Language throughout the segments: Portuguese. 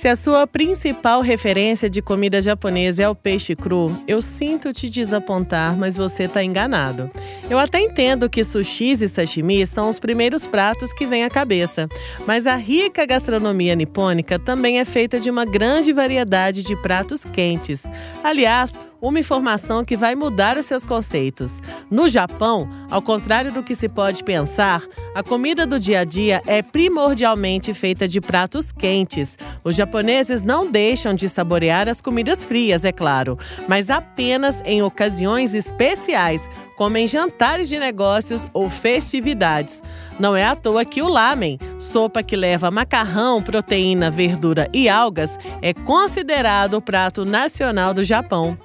Se a sua principal referência de comida japonesa é o peixe cru, eu sinto te desapontar, mas você está enganado. Eu até entendo que sushis e sashimi são os primeiros pratos que vêm à cabeça, mas a rica gastronomia nipônica também é feita de uma grande variedade de pratos quentes. Aliás, uma informação que vai mudar os seus conceitos. No Japão, ao contrário do que se pode pensar, a comida do dia a dia é primordialmente feita de pratos quentes. Os japoneses não deixam de saborear as comidas frias, é claro, mas apenas em ocasiões especiais, como em jantares de negócios ou festividades. Não é à toa que o lamen, sopa que leva macarrão, proteína, verdura e algas, é considerado o prato nacional do Japão.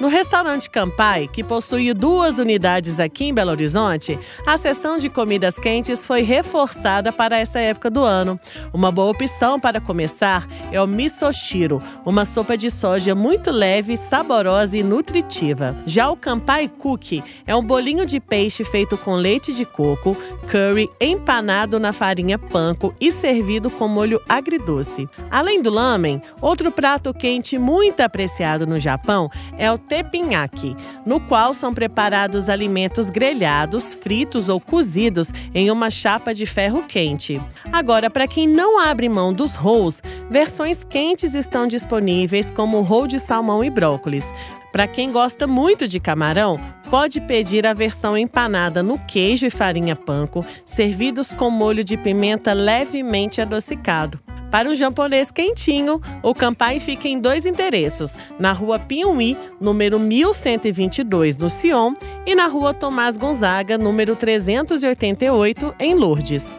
No restaurante Campai, que possui duas unidades aqui em Belo Horizonte, a seção de comidas quentes foi reforçada para essa época do ano. Uma boa opção para começar é o misoshiro, uma sopa de soja muito leve, saborosa e nutritiva. Já o Campai Cookie é um bolinho de peixe feito com leite de coco, curry, empanado na farinha e servido com molho agridoce. Além do lamen, outro prato quente muito apreciado no Japão é o teppanyaki, no qual são preparados alimentos grelhados, fritos ou cozidos em uma chapa de ferro quente. Agora, para quem não abre mão dos rolls, versões quentes estão disponíveis como roll de salmão e brócolis. Para quem gosta muito de camarão, pode pedir a versão empanada no queijo e farinha panko, servidos com molho de pimenta levemente adocicado. Para o japonês quentinho, o Campai fica em dois endereços, na rua Piumhi, número 1122, no Sion, e na rua Tomás Gonzaga, número 388, em Lourdes.